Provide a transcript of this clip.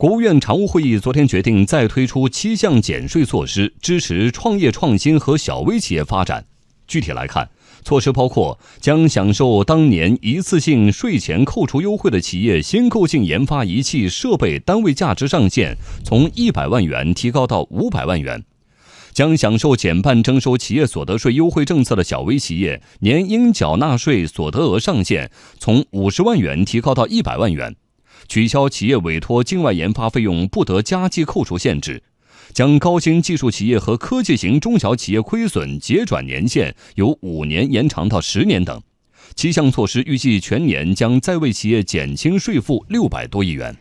国务院常务会议昨天决定再推出七项减税措施，支持创业创新和小微企业发展。具体来看，措施包括将享受当年一次性税前扣除优惠的企业新购进研发仪器设备单位价值上限从一百万元提高到五百万元；将享受减半征收企业所得税优惠政策的小微企业年应缴纳税所得额上限从五十万元提高到一百万元。取消企业委托境外研发费用不得加计扣除限制，将高新技术企业和科技型中小企业亏损结转年限由五年延长到十年等，七项措施预计全年将再为企业减轻税负六百多亿元。